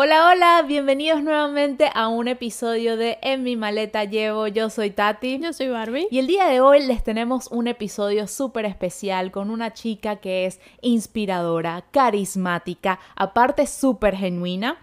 Hola, hola, bienvenidos nuevamente a un episodio de En mi maleta llevo. Yo soy Tati. Yo soy Barbie. Y el día de hoy les tenemos un episodio súper especial con una chica que es inspiradora, carismática, aparte súper genuina.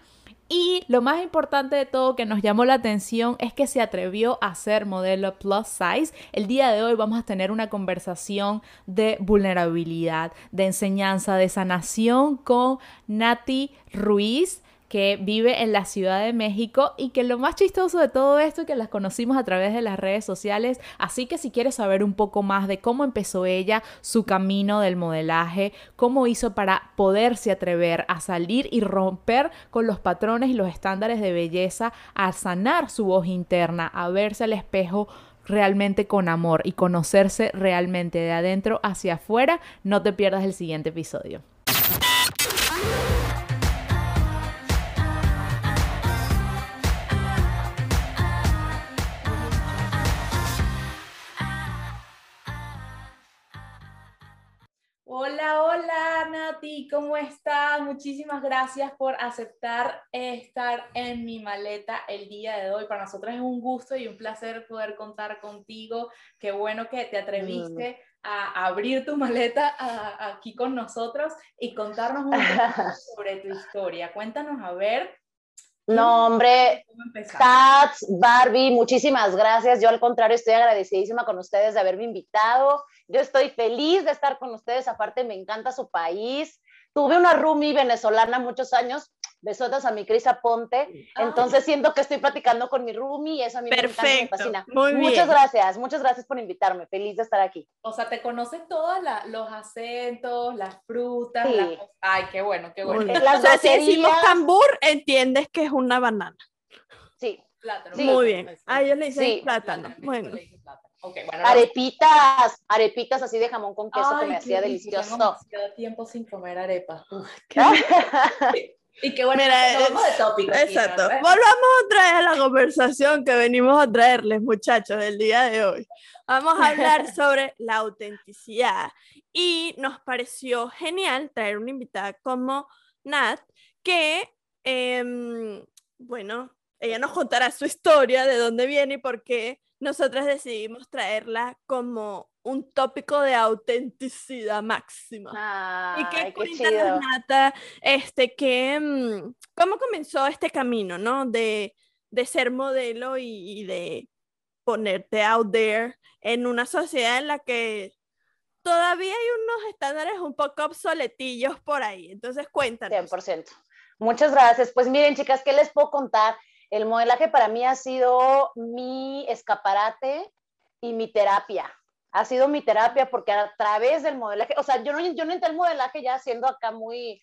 Y lo más importante de todo que nos llamó la atención es que se atrevió a ser modelo plus size. El día de hoy vamos a tener una conversación de vulnerabilidad, de enseñanza, de sanación con Nati Ruiz que vive en la Ciudad de México y que lo más chistoso de todo esto es que las conocimos a través de las redes sociales, así que si quieres saber un poco más de cómo empezó ella su camino del modelaje, cómo hizo para poderse atrever a salir y romper con los patrones y los estándares de belleza, a sanar su voz interna, a verse al espejo realmente con amor y conocerse realmente de adentro hacia afuera, no te pierdas el siguiente episodio. Hola, hola Nati, ¿cómo estás? Muchísimas gracias por aceptar estar en mi maleta el día de hoy. Para nosotros es un gusto y un placer poder contar contigo. Qué bueno que te atreviste a abrir tu maleta aquí con nosotros y contarnos un poco sobre tu historia. Cuéntanos a ver no, hombre, Tats, Barbie, muchísimas gracias. Yo al contrario estoy agradecidísima con ustedes de haberme invitado. Yo estoy feliz de estar con ustedes. Aparte, me encanta su país. Tuve una roomie venezolana muchos años besotas a mi Crisa Ponte. Entonces siento que estoy platicando con mi roomie y eso a mí Perfecto, me encanta, me fascina. muchas gracias, muchas gracias por invitarme. Feliz de estar aquí. O sea, te conoces todos los acentos, las frutas. Ay, qué bueno, qué bueno. Las o sea, si decimos tambor, entiendes que es una banana. Sí. Plátano. Muy bien. A ellos le dicen plátano. Bueno. Okay, bueno, arepitas, arepitas así de jamón con queso que me hacía delicioso. Tengo tiempo sin comer arepas. Y qué bueno, Mira, de tópico. Exacto. Volvamos otra vez a la conversación que venimos a traerles, muchachos, del día de hoy. Vamos a hablar sobre la autenticidad. Y nos pareció genial traer una invitada como Nat, que, em, bueno, ella nos contará su historia, de dónde viene y por qué nosotras decidimos traerla como un tópico de autenticidad máxima. y que cuéntanos, Nata, este, que, mm, ¿cómo comenzó este camino, no? De, de ser modelo y, de ponerte out there en una sociedad en la que todavía hay unos estándares un poco obsoletillos por ahí. Entonces, cuéntanos. 100%. Muchas gracias. Pues miren, chicas, ¿qué les puedo contar? El modelaje para mí ha sido mi escaparate y mi terapia. Ha sido mi terapia porque a través del modelaje, o sea, yo no, yo no entré al modelaje ya siendo acá muy,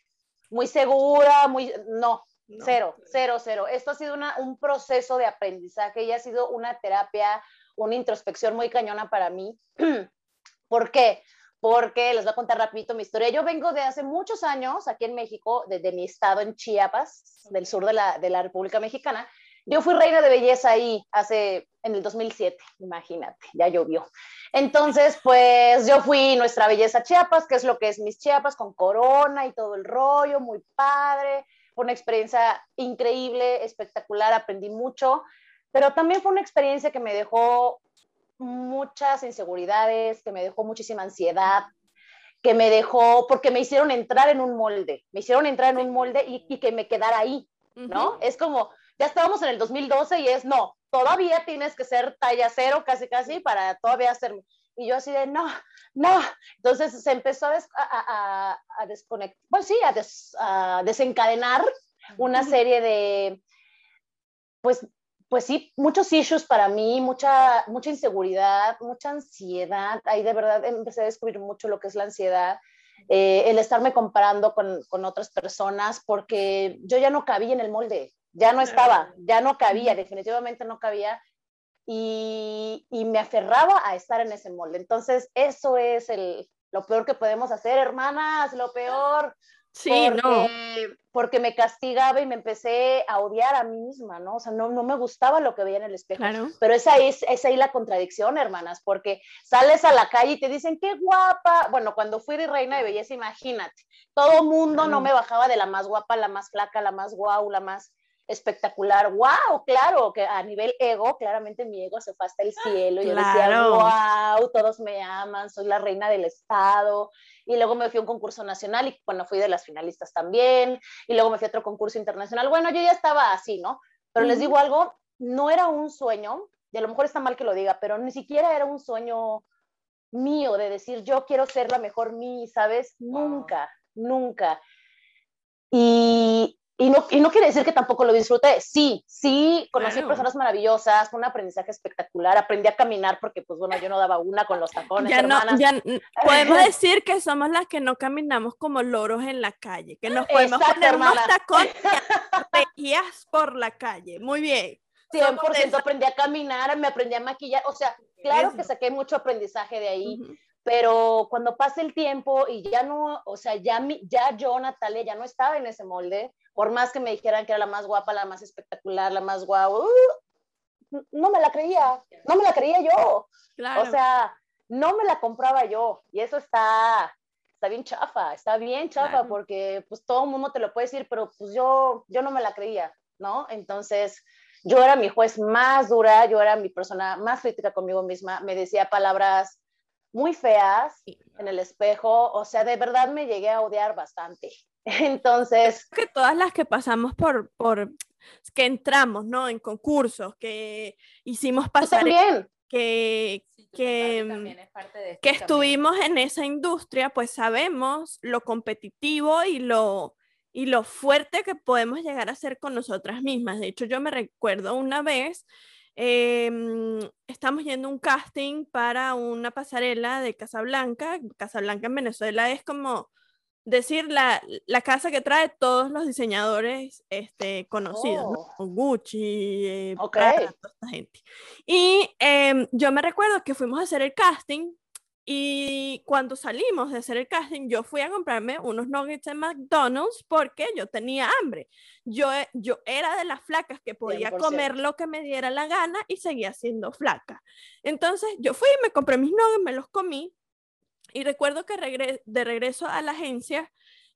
muy segura, muy, no, cero, cero, cero. Esto ha sido un proceso de aprendizaje y ha sido una terapia, una introspección muy cañona para mí. ¿Por qué? Porque les voy a contar rapidito mi historia. Yo vengo de hace muchos años aquí en México, desde mi estado en Chiapas, del sur de la, de la República Mexicana, yo fui reina de belleza ahí hace, en el 2007, imagínate, ya llovió. Entonces, pues yo fui nuestra belleza Chiapas, que es lo que es mis Chiapas, con corona y todo el rollo, muy padre. Fue una experiencia increíble, espectacular, aprendí mucho, pero también fue una experiencia que me dejó muchas inseguridades, que me dejó muchísima ansiedad, que me dejó, porque me hicieron entrar en un molde, me hicieron entrar en un molde y, que me quedara ahí, ¿no? Es como, ya estábamos en el 2012 y es, no, todavía tienes que ser talla cero casi casi para todavía ser... Y yo así de, no, no. Entonces se empezó a, a, a, desconectar, pues sí, a, desencadenar una serie de, pues, pues sí, muchos issues para mí, mucha, mucha inseguridad, mucha ansiedad. Ahí de verdad empecé a descubrir mucho lo que es la ansiedad. Eh, el estarme comparando con, con, otras personas porque yo ya no cabía en el molde ya no estaba, ya no cabía, definitivamente no cabía. Y, y, me aferraba a estar en ese molde. Entonces, eso es el, lo peor que podemos hacer, hermanas, lo peor. Sí, no. Porque me castigaba y me empecé a odiar a mí misma, ¿no? O sea, no, no me gustaba lo que veía en el espejo. Claro. Pero esa es, es ahí la contradicción, hermanas, porque sales a la calle y te dicen, qué guapa. Bueno, cuando fui reina de belleza, imagínate, todo mundo no me bajaba de la más guapa, la más flaca, la más guau, la más espectacular, wow, claro, que a nivel ego, claramente mi ego se fue hasta el cielo, y yo decía, wow, todos me aman, soy la reina del estado, y luego me fui a un concurso nacional y bueno, fui de las finalistas también, y luego me fui a otro concurso internacional, bueno, yo ya estaba así, ¿no? Pero les digo algo, no era un sueño, y a lo mejor está mal que lo diga, pero ni siquiera era un sueño mío de decir, yo quiero ser la mejor mí, ¿sabes? Nunca, nunca. Y, y no, y no quiere decir que tampoco lo disfruté. Sí, sí, conocí personas maravillosas, fue un aprendizaje espectacular. Aprendí a caminar porque, pues bueno, yo no daba una con los tacones. Ya no, ya podemos decir que somos las que no caminamos como loros en la calle, que nos podemos poner unos tacones y por la calle. Muy bien. 100% aprendí a caminar, me aprendí a maquillar. O sea, claro que saqué mucho aprendizaje de ahí pero cuando pasa el tiempo y ya no, o sea, ya, mi, ya yo, Natalia, ya no estaba en ese molde, por más que me dijeran que era la más guapa, la más espectacular, la más guau, uh, no me la creía, no me la creía yo. O sea, no me la compraba yo y eso está, está bien chafa, está bien chafa porque pues todo el mundo te lo puede decir, pero pues yo, yo no me la creía, ¿no? Entonces, yo era mi juez más dura, yo era mi persona más crítica conmigo misma, me decía palabras muy feas en el espejo, o sea, de verdad me llegué a odiar bastante. Entonces... Que todas las que pasamos por, por, que entramos, ¿no? En concursos, que hicimos pasar... También. Que, que, que estuvimos en esa industria, pues sabemos lo competitivo y lo, y lo fuerte que podemos llegar a ser con nosotras mismas. De hecho, yo me recuerdo una vez eh, estamos yendo a un casting para una pasarela de Casablanca. Casablanca en Venezuela es como decir la, la casa que trae todos los diseñadores este, conocidos, oh. Gucci, eh, toda esta gente. Y em, yo me recuerdo que fuimos a hacer el casting y cuando salimos de hacer el casting, yo fui a comprarme unos nuggets en McDonald's porque yo tenía hambre. Yo, eh, yo era de las flacas que podía comer lo que me diera la gana y seguía siendo flaca. Entonces yo fui, me compré mis nuggets, me los comí y recuerdo que de regreso a la agencia,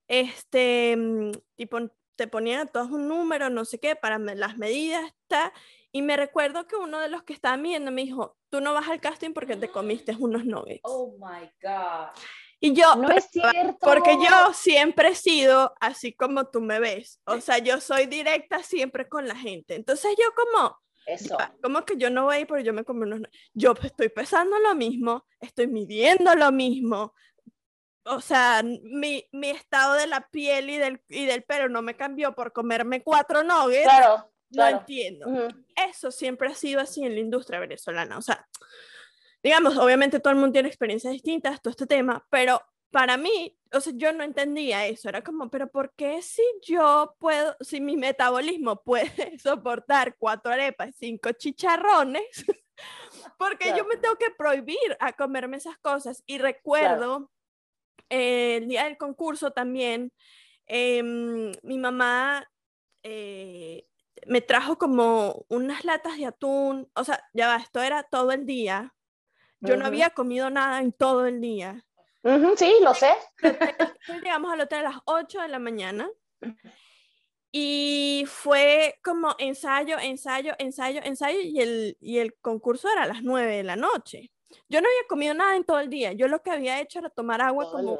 este, mm, tipo, te ponían a todos un número, no sé qué, para las medidas, está. Y me recuerdo que uno de los que estaban viendo me dijo, tú no vas al casting porque te comiste unos nuggets. Oh my God. Y yo, no es cierto. Porque yo siempre he sido así como tú me ves. O sea, yo soy directa siempre con la gente. Entonces yo como, Eso. como que yo no voy a ir porque yo me como unos Yo estoy pesando lo mismo, estoy midiendo lo mismo. O sea, mi, mi estado de la piel y del, y del pelo no me cambió por comerme cuatro nuggets. Claro. No entiendo. Eso siempre ha sido así en la industria venezolana. O sea, digamos, obviamente todo el mundo tiene experiencias distintas, todo este tema, pero para mí, o sea, yo no entendía eso. Era como, pero ¿por qué si yo puedo, si mi metabolismo puede soportar cuatro arepas, cinco chicharrones? porque yo me tengo que prohibir a comerme esas cosas. Y recuerdo eh, el día del concurso también, em, mi mamá eh, me trajo como unas latas de atún, o sea, ya va, esto era todo el día. Yo no había comido nada en todo el día. Sí, lo sé. Llegamos al hotel a las 8 de la mañana y fue como ensayo, ensayo, ensayo, ensayo y el, y el concurso era a las 9 de la noche. Yo no había comido nada en todo el día. Yo lo que había hecho era tomar agua como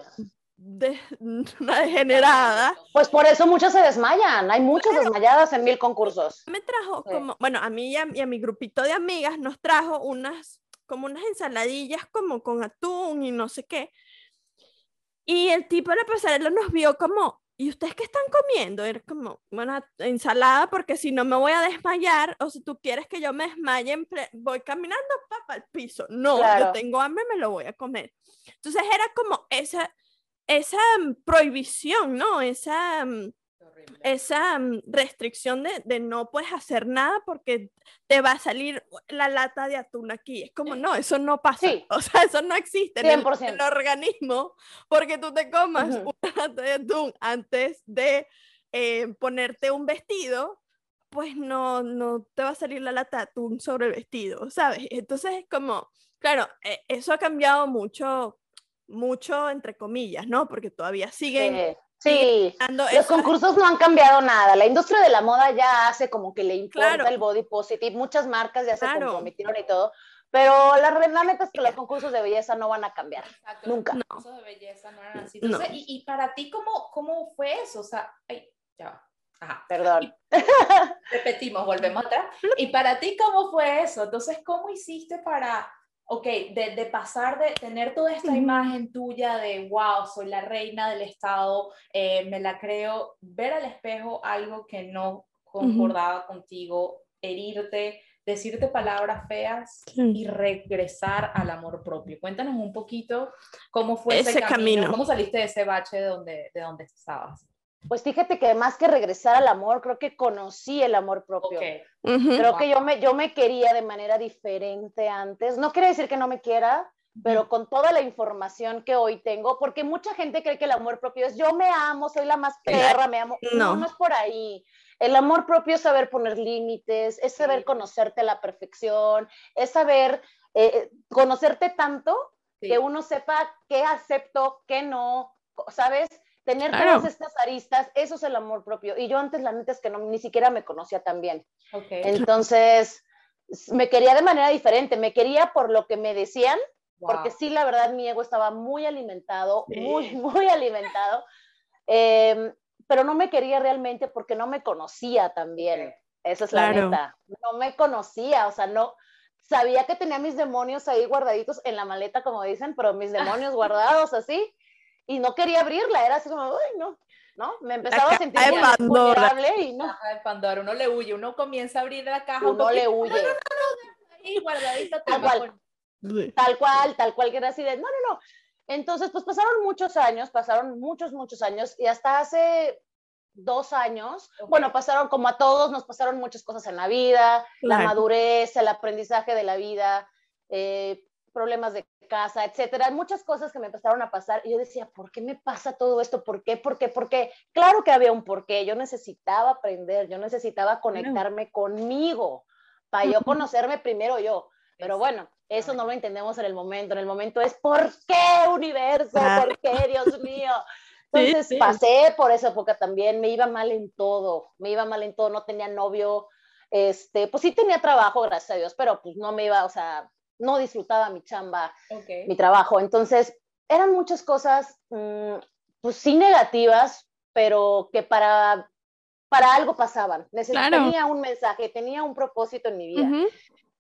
de, una degenerada. Pues por eso muchos se desmayan, hay muchas desmayadas en mil concursos. Me trajo como, bueno, a mí y a, mi grupito de amigas nos trajo unas, como unas ensaladillas como con atún y no sé qué. Y el tipo de la pasarela nos vio como, ¿y ustedes qué están comiendo? Era como, bueno, ensalada porque si no me voy a desmayar, o si tú quieres que yo me desmaye, voy caminando para el piso. No, yo tengo hambre, me lo voy a comer. Entonces era como esa esa mm, prohibición, ¿no? Esa, esa mm, restricción de, de, no puedes hacer nada porque te va a salir la lata de atún aquí. Es como, no, eso no pasa. O sea, eso no existe en el, organismo porque tú te comas una lata de atún antes de eh, ponerte un vestido, pues no, no te va a salir la lata de atún sobre el vestido, ¿sabes? Entonces es como, claro, e, eso ha cambiado mucho, mucho entre comillas, ¿no? Porque todavía siguen... Sí, los concursos no han cambiado nada. La industria de la moda ya hace como que le importa el body positive. Muchas marcas ya se comprometieron y todo. Pero la, realidad es que los concursos de belleza no van a cambiar. Nunca. Los concursos de belleza no eran así. y, para ti, ¿cómo, ¿cómo fue eso? O sea, ay, ya Ajá. Perdón. repetimos, volvemos atrás. Y para ti, ¿cómo fue eso? Entonces, ¿cómo hiciste para ok, de, pasar de tener toda esta imagen tuya de, wow, soy la reina del Estado, eh, me la creo, ver al espejo algo que no concordaba contigo, herirte, decirte palabras feas y regresar al amor propio. Cuéntanos un poquito cómo fue ese, camino, cómo saliste de ese bache de donde, de donde estabas. Pues fíjate que más que regresar al amor, creo que conocí el amor propio. Creo que yo me, yo me quería de manera diferente antes. No quiere decir que no me quiera, pero con toda la información que hoy tengo, porque mucha gente cree que el amor propio es yo me amo, soy la más perra, me amo. No, no, es por ahí. El amor propio es saber poner límites, es saber conocerte a la perfección, es saber eh, eh, conocerte tanto que uno sepa qué acepto, qué no, ¿sabes? Tener todas estas aristas, eso es el amor propio. Y yo antes, la neta es que no, ni siquiera me conocía tan bien. Entonces, me quería de manera diferente. Me quería por lo que me decían, porque sí, la verdad, mi ego estaba muy alimentado, muy, muy alimentado. Em, pero no me quería realmente porque no me conocía tan bien. Esa es la neta. No me conocía, o sea, no, sabía que tenía mis demonios ahí guardaditos en la maleta, como dicen, pero mis demonios guardados así y no quería abrirla, era así como, uy, no, ¿no? Me empezaba a sentir vulnerable y no. Caja de Pandora, uno le huye, uno comienza a abrir la caja. Uno le huye. No, no, no, ahí guardadita. Tal cual, tal cual, tal cual, que era así de, no, no, no. Entonces, pues pasaron muchos años, pasaron muchos, muchos años, y hasta hace dos años, bueno, pasaron como a todos, nos pasaron muchas cosas en la vida, la madurez, el aprendizaje de la vida, eh, problemas de casa, etcétera, muchas cosas que me empezaron a pasar y yo decía, ¿por qué me pasa todo esto? ¿Por qué? ¿Por qué? ¿Por qué? Claro que había un porqué, yo necesitaba aprender, yo necesitaba conectarme conmigo para yo conocerme primero yo. Pero bueno, eso no lo entendemos en el momento, en el momento es ¿por qué universo? ¿Por qué, Dios mío? Entonces pasé por esa época también, me iba mal en todo, me iba mal en todo, no tenía novio, este, pues sí tenía trabajo, gracias a Dios, pero pues no me iba, o sea, no disfrutaba mi chamba, mi trabajo. Entonces, eran muchas cosas, mm, pues sí negativas, pero que para, para algo pasaban. Tenía un mensaje, tenía un propósito en mi vida.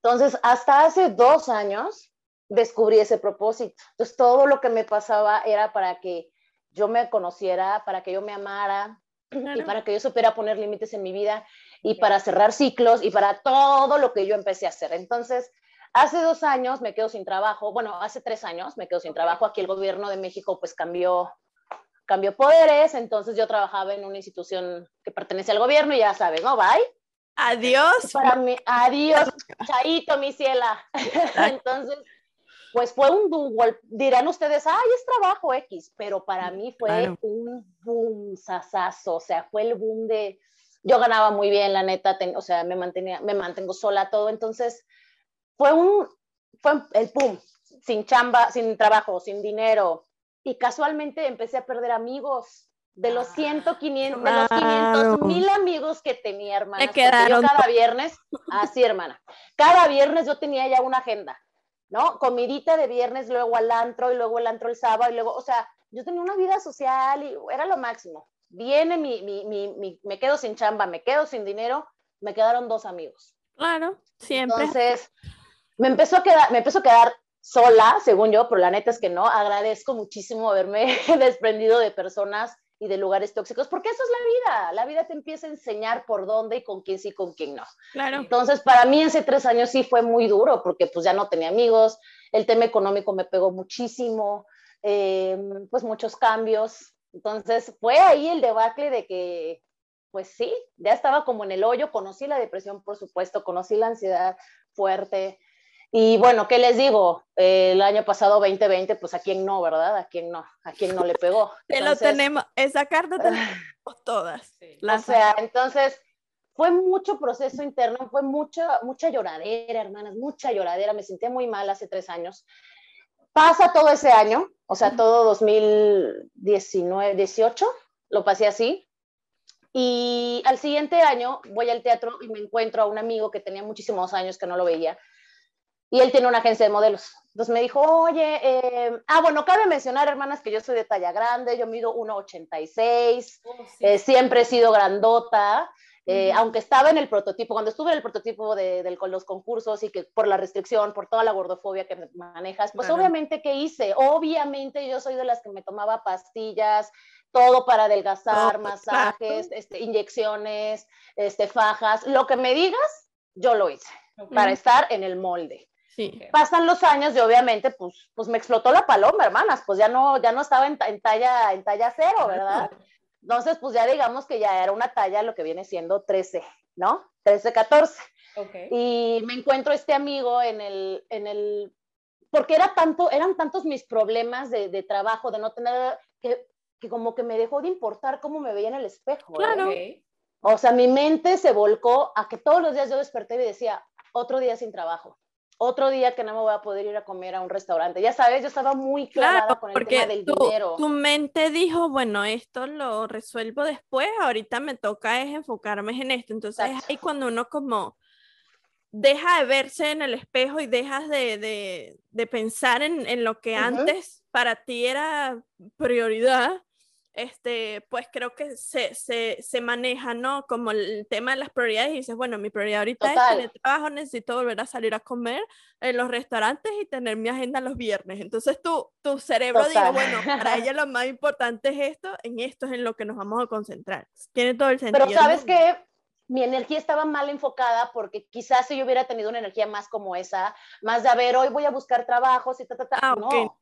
Entonces, hasta hace dos años descubrí ese propósito. Entonces, todo lo que me pasaba era para que yo me conociera, para que yo me amara y para que yo supiera poner límites en mi vida y para cerrar ciclos y para todo lo que yo empecé a hacer. Entonces, Hace dos años me quedo sin trabajo, bueno, hace tres años me quedo sin trabajo. Aquí el gobierno de México pues cambió, cambió poderes, entonces yo trabajaba en una institución que pertenece al gobierno y ya sabes, ¿no? Bye. Adiós. Para mí, adiós, chaito, mi ciela. entonces, pues fue un boom, dirán ustedes, ay, es trabajo X, pero para mí fue un boom sasazo, o sea, fue el boom de, yo ganaba muy bien, la neta, o sea, me mantenía, me mantengo sola, todo, entonces fue un, fue el pum, sin chamba, sin trabajo, sin dinero. Y casualmente empecé a perder amigos. De los 100, 500, de los 500 mil amigos que tenía, hermana. Me quedaron. Yo cada viernes, así, hermana. Cada viernes yo tenía ya una agenda, ¿no? Comidita de viernes, luego al antro, y luego el antro el sábado, y luego, o sea, yo tenía una vida social y era lo máximo. Viene mi, mi, mi, me quedo sin chamba, me quedo sin dinero, me quedaron dos amigos. Claro, siempre. Entonces, me empezó a quedar, me empezó a quedar sola, según yo, pero la neta es que no. Agradezco muchísimo haberme desprendido de personas y de lugares tóxicos, porque eso es la vida. La vida te empieza a enseñar por dónde y con quién sí, con quién no. Claro. Entonces, para mí ese tres años sí fue muy duro, porque pues ya no tenía amigos, el tema económico me pegó muchísimo, em, pues muchos cambios. Entonces, fue ahí el debacle de que pues sí, ya estaba como en el hoyo, conocí la depresión, por supuesto, conocí la ansiedad fuerte. Y bueno, ¿qué les digo? el año pasado 2020, pues a quién no, ¿verdad? A quién no, a quién no le pegó. Te lo tenemos, esa carta tenemos todas. O sea, entonces fue mucho proceso interno, fue mucha, mucha lloradera, hermanas, mucha lloradera. Me sentía muy mal hace tres años. Pasa todo ese año, o sea, todo 2019, 18, lo pasé así. Y al siguiente año voy al teatro y me encuentro a un amigo que tenía muchísimos años que no lo veía. Y él tiene una agencia de modelos. Entonces me dijo, oye, eh, ah, bueno, cabe mencionar, hermanas, que yo soy de talla grande, yo mido 1,86, eh, siempre he sido grandota. Eh, aunque estaba en el prototipo, cuando estuve en el prototipo de, los concursos y que por la restricción, por toda la gordofobia que manejas, pues obviamente, ¿qué hice? Obviamente yo soy de las que me tomaba pastillas, todo para adelgazar, masajes, este, inyecciones, este, fajas, lo que me digas, yo lo hice para estar en el molde. Sí. Pasan los años y obviamente pues, pues me explotó la paloma, hermanas, pues ya no, ya no estaba en, en talla, en talla cero, ¿verdad? Entonces, pues ya digamos que ya era una talla lo que viene siendo 13, ¿no? 13, 14. Okay. Y me encuentro este amigo en el, en el, porque era tanto, eran tantos mis problemas de, de trabajo, de no tener, que, que, como que me dejó de importar cómo me veía en el espejo. Claro. O sea, mi mente se volcó a que todos los días yo desperté y decía, otro día sin trabajo otro día que no me voy a poder ir a comer a un restaurante. Ya sabes, yo estaba muy clara con el tema del dinero. Tu mente dijo, bueno, esto lo resuelvo después, ahorita me toca es enfocarme en esto. Entonces ahí cuando uno como deja de verse en el espejo y dejas de, pensar en, lo que antes para ti era prioridad, este, pues creo que se, se, se, maneja, ¿no? Como el tema de las prioridades y dices, bueno, mi prioridad ahorita es tener trabajo, necesito volver a salir a comer en los restaurantes y tener mi agenda los viernes. Entonces tu, tu cerebro dice, bueno, para ella lo más importante es esto, en esto es en lo que nos vamos a concentrar. Tiene todo el sentido. Pero sabes que mi energía estaba mal enfocada porque quizás si yo hubiera tenido una energía más como esa, más de a ver, hoy voy a buscar trabajos y ta, ta, ta. Ah, no,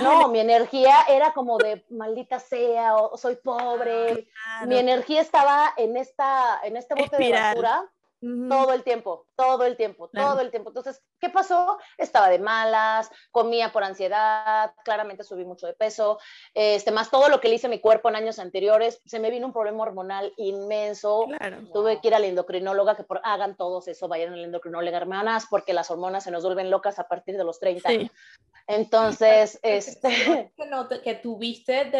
no mi energía era como de maldita sea, o soy pobre. Ah, mi energía estaba en esta, en este bote de basura todo el tiempo, todo el tiempo, todo el tiempo. Entonces, ¿qué pasó? Estaba de malas, comía por ansiedad, claramente subí mucho de peso, este, más todo lo que le hice a mi cuerpo en años anteriores, se me vino un problema hormonal inmenso. Tuve que ir a la endocrinóloga, que por, hagan todos eso, vayan a la endocrinóloga, hermanas, porque las hormonas se nos vuelven locas a partir de los 30. Entonces, este... Que, que tuviste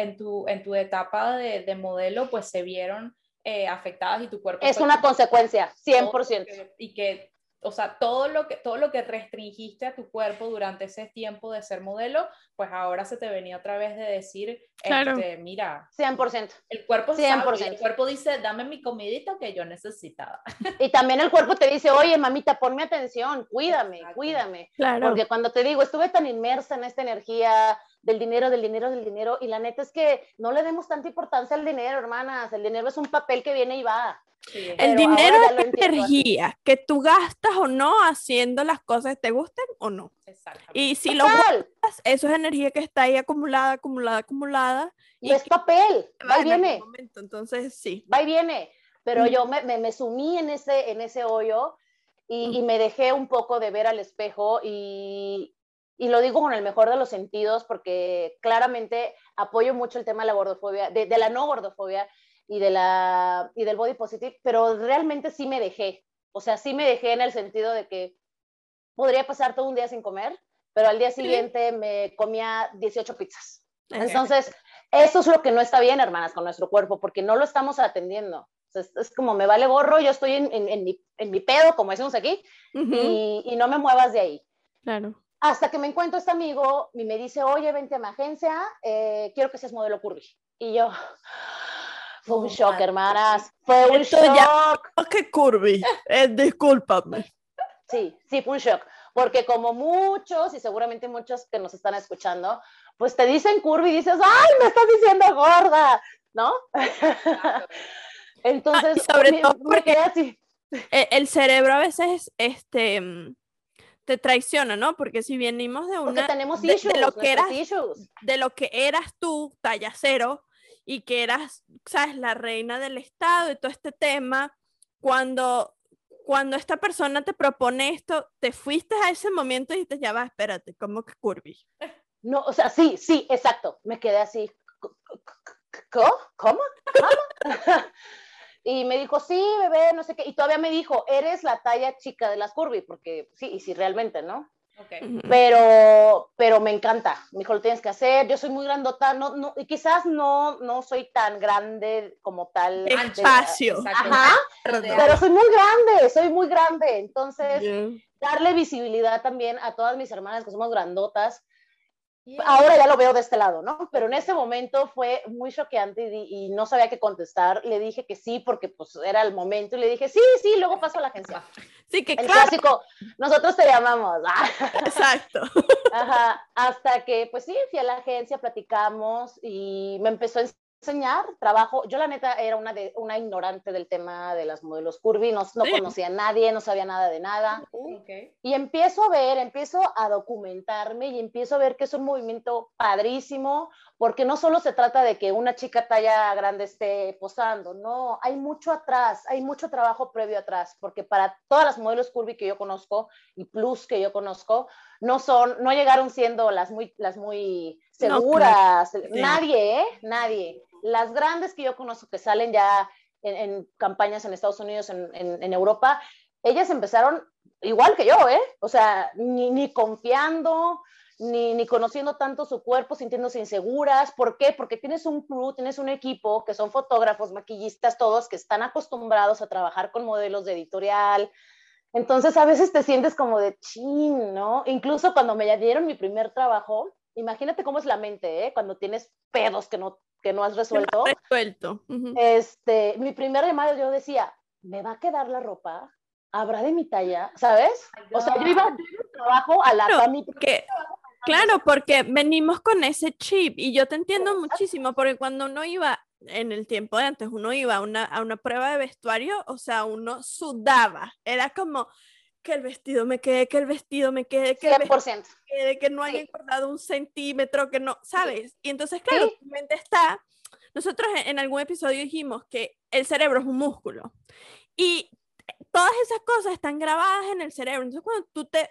en, tu, en tu etapa de, de modelo, pues se vieron eh, afectadas y tu cuerpo... Es una consecuencia, 100%. Y que, o sea, todo lo, que, todo lo que restringiste a tu cuerpo durante ese tiempo de ser modelo, pues ahora se te venía otra vez de decir, claro. este, mira... 100%. El cuerpo 100%. el cuerpo dice, dame mi comidita que yo necesitaba. Y también el cuerpo te dice, oye, mamita, ponme atención, cuídame, cuídame. Claro. Porque cuando te digo, estuve tan inmersa en esta energía del dinero, del dinero, del dinero. Y la neta es que no le demos tanta importancia al dinero, hermanas. El dinero es un papel que viene y va. el dinero es energía, que tú gastas o no haciendo las cosas te gusten o no. Y si lo gastas, eso es energía que está ahí acumulada, acumulada, acumulada. Y, es papel, va y viene. entonces sí. Va y viene. Pero mm. yo me, me, sumí en ese, en ese hoyo y, mm. y, me dejé un poco de ver al espejo y, y lo digo con el mejor de los sentidos porque claramente apoyo mucho el tema de la gordofobia, de, la no gordofobia y, de la, y del body positive, pero realmente sí me dejé. O sea, sí me dejé en el sentido de que podría pasar todo un día sin comer, pero al día siguiente me comía 18 pizzas. Entonces, eso es lo que no está bien, hermanas, con nuestro cuerpo, porque no lo estamos atendiendo. es, como me vale gorro, yo estoy en, en, mi, en mi, pedo, como decimos aquí, y, y, no me muevas de ahí. Claro. Hasta que me encuentro este amigo y me dice, oye, vente a mi agencia, eh, quiero que seas modelo curvy. Y yo, fue un shock, hermanas. Fue un shock. Ya, ¿Qué curvy? Eh, discúlpame. Sí, sí, fue un shock. Porque como muchos, y seguramente muchos que nos están escuchando, pues te dicen curvy y dices, ¡ay, me estás diciendo gorda! ¿No? Entonces, ah, sobre todo porque así. E, el cerebro a veces, este mm, te traiciona, ¿no? Porque si venimos de una... tenemos de, lo que eras, de lo que eras tú, talla cero, y que eras, sabes, la reina del estado y todo este tema, cuando cuando esta persona te propone esto, te fuiste a ese momento y dijiste, ya va, espérate, ¿cómo que curvy? No, o sea, sí, sí, exacto. Me quedé así. ¿Cómo? ¿Cómo? y me dijo, sí, bebé, no sé qué. Y todavía me dijo, eres la talla chica de las curvy, porque sí, y sí, realmente, ¿no? Pero, pero me encanta. Me dijo, lo tienes que hacer. Yo soy muy grandota, no, no, y quizás no, no soy tan grande como tal. Espacio. Ajá. Pero soy muy grande, soy muy grande. Entonces, darle visibilidad también a todas mis hermanas que somos grandotas Ahora ya lo veo de este lado, ¿no? Pero en ese momento fue muy choqueante y, no sabía qué contestar. Le dije que sí porque pues era el momento y le dije, sí, sí, luego paso a la agencia. Sí, que el clásico, nosotros te llamamos. Exacto. Ajá, hasta que pues sí, fui a la agencia, platicamos y me empezó a enseñar trabajo. Yo la neta era una, de, una ignorante del tema de las modelos curvy, no, conocía a nadie, no sabía nada de nada. Y empiezo a ver, empiezo a documentarme y empiezo a ver que es un movimiento padrísimo, porque no solo se trata de que una chica talla grande esté posando, no, hay mucho atrás, hay mucho trabajo previo atrás, porque para todas las modelos curvy que yo conozco y plus que yo conozco, no son, no llegaron siendo las muy, las muy seguras, nadie, ¿eh? Nadie las grandes que yo conozco que salen ya en, campañas en Estados Unidos, en, Europa, ellas empezaron igual que yo, ¿eh? O sea, ni, confiando, ni, ni, conociendo tanto su cuerpo, sintiéndose inseguras. ¿Por qué? Porque tienes un crew, tienes un equipo que son fotógrafos, maquillistas, todos que están acostumbrados a trabajar con modelos de editorial. Entonces a veces te sientes como de chin, ¿no? Incluso cuando me dieron mi primer trabajo, imagínate cómo es la mente, ¿eh? Cuando tienes pedos que no que no has resuelto. resuelto. Este, mi primera llamada yo decía, ¿me va a quedar la ropa? ¿Habrá de mi talla? ¿Sabes? O sea, yo iba a trabajo a la claro, claro, porque venimos con ese chip y yo te entiendo muchísimo, porque cuando uno iba en el tiempo de antes, uno iba a una, a una prueba de vestuario, o sea, uno sudaba. Era como, que el vestido me quede, que el vestido me quede, que, el vestido quede, que no haya engordado un centímetro, que no, ¿sabes? Y entonces, claro, tu mente está. Nosotros en algún episodio dijimos que el cerebro es un músculo y todas esas cosas están grabadas en el cerebro. Entonces, cuando tú te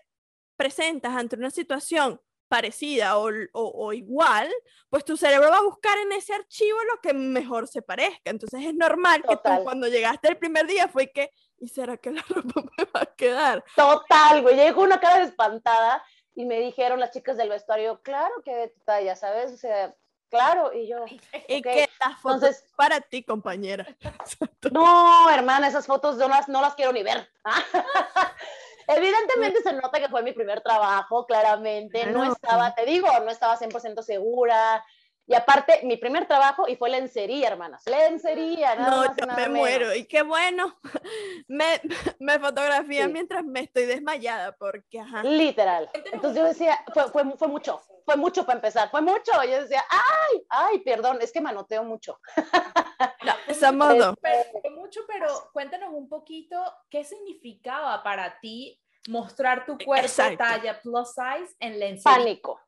presentas ante una situación parecida o, o, igual, pues tu cerebro va a buscar en ese archivo lo que mejor se parezca. Entonces es normal que tú cuando llegaste el primer día fue que, ¿y será que la ropa me va a quedar? Total, güey, llegó una cara espantada y me dijeron las chicas del vestuario, claro que de tu talla, ¿sabes? O sea, claro, y yo. ¿Y qué las fotos Entonces, para ti, compañera? no, hermana, esas fotos no las, no las quiero ni ver. Evidentemente se nota que fue mi primer trabajo, claramente. No estaba, te digo, no estaba 100% segura. Y aparte, mi primer trabajo y fue lencería, hermanas. Lencería, nada no, yo me muero. Y qué bueno. Me, me fotografía mientras me estoy desmayada, porque, ajá. Literal. Entonces yo decía, fue, fue, fue mucho, fue mucho para empezar, fue mucho. Yo decía, ay, ay, perdón, es que manoteo mucho. No, esa modo. Fue mucho, pero cuéntanos un poquito qué significaba para ti mostrar tu cuerpo talla plus size en lencería. Pánico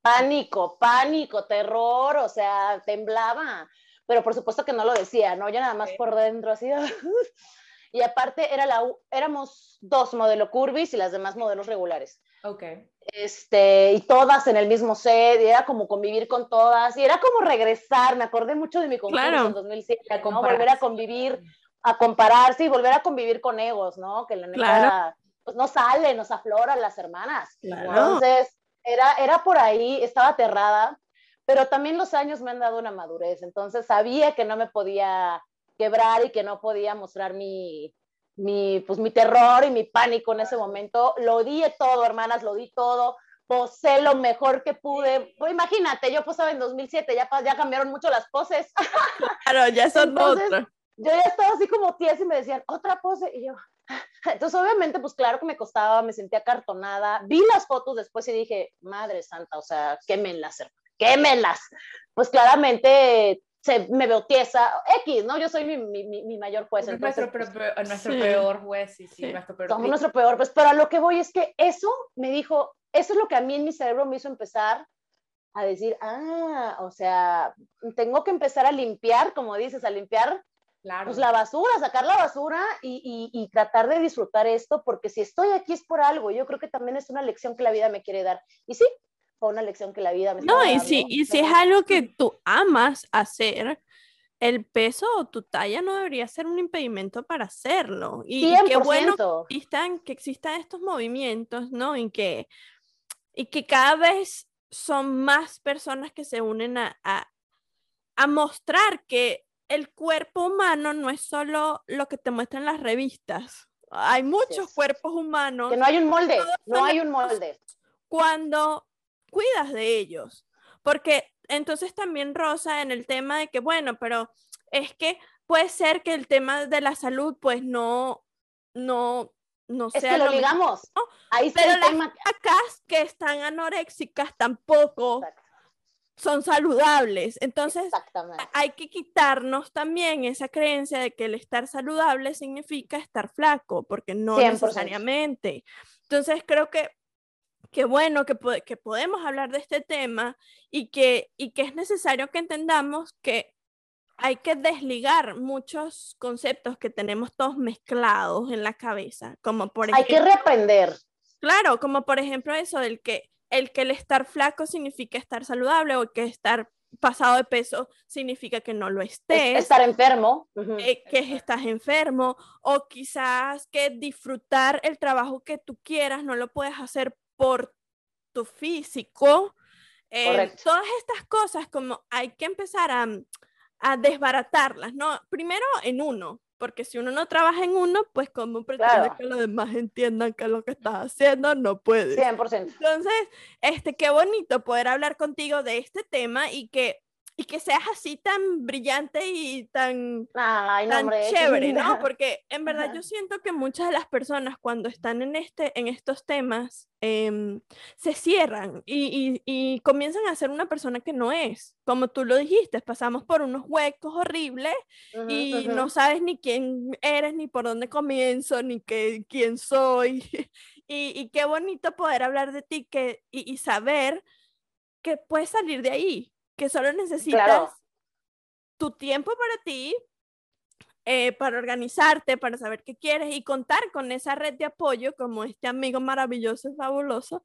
Pánico, pánico, terror, o sea, temblaba. Pero por supuesto que no lo decía, ¿no? Yo nada más por dentro así. y aparte era la, éramos dos modelos curvis y las demás modelos regulares. Ok. Este, y todas en el mismo set, y era como convivir con todas, y era como regresar, me acordé mucho de mi concurso en 2007, ¿no? Volver a convivir, a compararse y volver a convivir con egos, ¿no? Que la neta, pues no sale, nos afloran las hermanas. Entonces, era, era por ahí, estaba aterrada, pero también los años me han dado una madurez, entonces sabía que no me podía quebrar y que no podía mostrar mi, mi, pues, mi terror y mi pánico en ese momento. Lo di todo, hermanas, lo di todo, posé lo mejor que pude. Pues, imagínate, yo posaba en 2007, ya, ya cambiaron mucho las poses. Claro, ya son Entonces, Yo ya estaba así como tías y me decían, otra pose, y yo, entonces, obviamente, pues claro que me costaba, me sentía cartonada. Vi las fotos después y dije, madre santa, o sea, quémenlas, quémenlas. Pues claramente se, me veo tiesa. X, ¿no? Yo soy mi, mi, mi mayor juez. nuestro, pues, nuestro peor juez, sí, sí, nuestro peor. Somos nuestro peor, pues, pero a lo que voy es que eso me dijo, eso es lo que a mí en mi cerebro me hizo empezar a decir, ah, o sea, tengo que empezar a limpiar, como dices, a limpiar pues la basura, sacar la basura y, tratar de disfrutar esto, porque si estoy aquí es por algo. Yo creo que también es una lección que la vida me quiere dar. Y sí, fue una lección que la vida me No, y si, y si es algo que tú amas hacer, el peso o tu talla no debería ser un impedimento para hacerlo. Y, qué bueno que existan, que existan estos movimientos, ¿no? Y que, y que cada vez son más personas que se unen a, a mostrar que el cuerpo humano no es solo lo que te muestran las revistas. Hay muchos cuerpos humanos. Que no hay un molde, no hay un molde. Cuando cuidas de ellos. Porque entonces también Rosa en el tema de que, bueno, pero es que puede ser que el tema de la salud pues no, no, no sea... Es que lo, digamos. Ahí pero las tema... que están anoréxicas tampoco son saludables. Entonces, hay que quitarnos también esa creencia de que el estar saludable significa estar flaco, porque no necesariamente. Entonces, creo que qué bueno que, que podemos hablar de este tema y que, y que es necesario que entendamos que hay que desligar muchos conceptos que tenemos todos mezclados en la cabeza, como por ejemplo... Hay que reaprender. Claro, como por ejemplo eso del que el que el estar flaco significa estar saludable o que estar pasado de peso significa que no lo estés. Estar enfermo. Eh, que estás enfermo o quizás que disfrutar el trabajo que tú quieras no lo puedes hacer por tu físico. Eh, todas estas cosas como hay que empezar a, a desbaratarlas, ¿no? Primero en uno, porque si uno no trabaja en uno, pues como pretende que los demás entiendan que lo que estás haciendo no puede. 100%. Entonces, este, qué bonito poder hablar contigo de este tema y que y que seas así tan brillante y tan, tan chévere, ¿no? Porque en verdad yo siento que muchas de las personas cuando están en, este, en estos temas em, se cierran y, y, comienzan a ser una persona que no es. Como tú lo dijiste, pasamos por unos huecos horribles y no sabes ni quién eres, ni por dónde comienzo, ni qué, quién soy. y, y, qué bonito poder hablar de ti que, y, y saber que puedes salir de ahí, que solo necesitas tu tiempo para ti, eh, para organizarte, para saber qué quieres y contar con esa red de apoyo como este amigo maravilloso y fabuloso,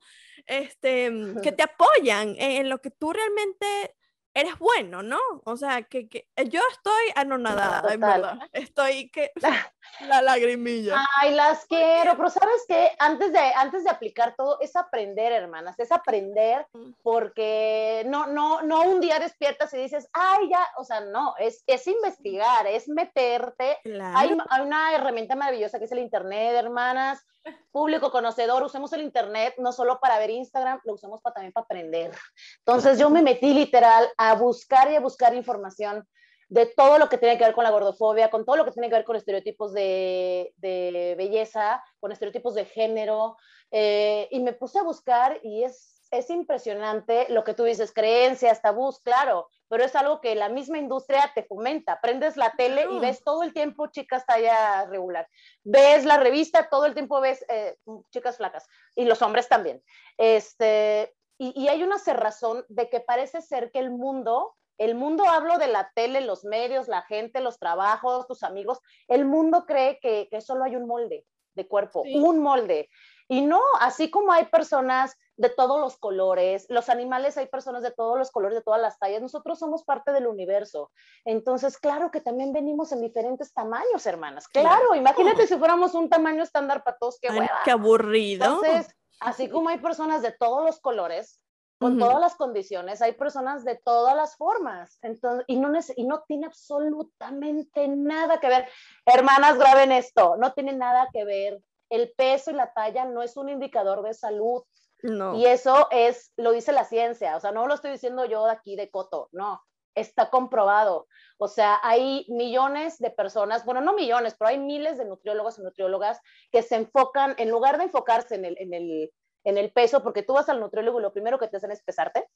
este, que te apoyan en lo que tú realmente eres bueno, ¿no? O sea, que, que eh, yo estoy anonadada, en verdad. Estoy que la lagrimilla. Ay, las quiero, pero ¿sabes qué? Antes de, antes de aplicar todo, es aprender, hermanas, es aprender porque no, no, no un día despiertas y dices, ay, ya, o sea, no, es, es investigar, es meterte. Hay, hay una herramienta maravillosa que es el Internet, hermanas público conocedor, usemos el Internet no solo para ver Instagram, lo usamos para, también para aprender. Entonces yo me metí literal a buscar y a buscar información de todo lo que tiene que ver con la gordofobia, con todo lo que tiene que ver con estereotipos de, de belleza, con estereotipos de género, eh, y me puse a buscar y es es impresionante lo que tú dices, creencias, tabús, claro, pero es algo que la misma industria te fomenta. Prendes la tele y ves todo el tiempo chicas talla regular. Ves la revista, todo el tiempo ves eh, chicas flacas y los hombres también. Este, y, hay una cerrazón de que parece ser que el mundo, el mundo hablo de la tele, los medios, la gente, los trabajos, tus amigos, el mundo cree que, solo hay un molde de cuerpo, un molde. Y no, así como hay personas de todos los colores, los animales hay personas de todos los colores, de todas las tallas, nosotros somos parte del universo. Entonces, claro que también venimos en diferentes tamaños, hermanas. Claro, imagínate si fuéramos un tamaño estándar para todos, qué hueva. Qué aburrido. Entonces, así como hay personas de todos los colores, con todas las condiciones, hay personas de todas las formas. Entonces, y no, y no tiene absolutamente nada que ver. Hermanas, graben esto, no tiene nada que ver el peso y la talla no es un indicador de salud. No. Y eso es, lo dice la ciencia, o sea, no lo estoy diciendo yo de aquí de Coto, no, está comprobado. O sea, hay millones de personas, bueno, no millones, pero hay miles de nutriólogos y nutriólogas que se enfocan, en lugar de enfocarse en el, en el, en el peso, porque tú vas al nutriólogo y lo primero que te hacen es pesarte.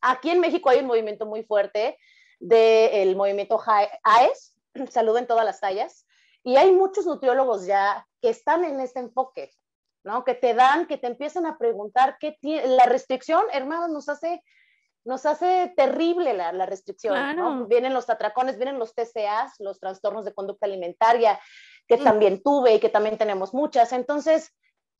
Aquí en México hay un movimiento muy fuerte del movimiento AES, salud en todas las tallas, y hay muchos nutriólogos ya que están en ese enfoque, ¿no? Que te dan, que te empiezan a preguntar qué tiene, la restricción, hermanos, nos hace nos hace terrible la, restricción. Vienen los atracones, vienen los TCAs, los trastornos de conducta alimentaria, que mm. también tuve y que también tenemos muchas. Entonces,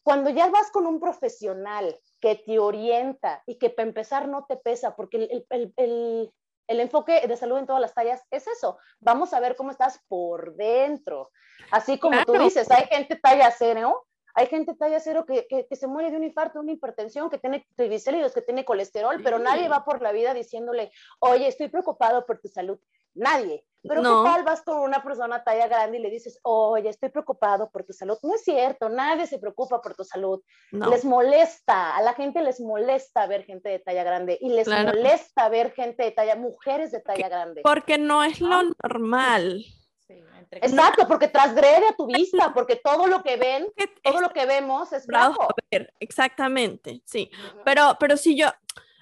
cuando ya vas con un profesional que te orienta y que para empezar no te pesa, porque el, enfoque de salud en todas las tallas es eso. Vamos a ver cómo estás por dentro. Así como tú dices, hay gente talla cero hay gente talla cero que, que, se muere de un infarto, una hipertensión, que tiene triglicéridos, que tiene colesterol, pero nadie va por la vida diciéndole, oye, estoy preocupado por tu salud. Nadie. Pero ¿qué tal vas con una persona talla grande y le dices, oye, estoy preocupado por tu salud? No es cierto, nadie se preocupa por tu salud. Les molesta, a la gente les molesta ver gente de talla grande y les molesta ver gente de talla, mujeres de talla grande. Porque no es lo normal. Exacto, porque transgrede a tu vista, porque todo lo que ven, todo lo que vemos es bravo. Exactamente, sí. Pero, pero si yo,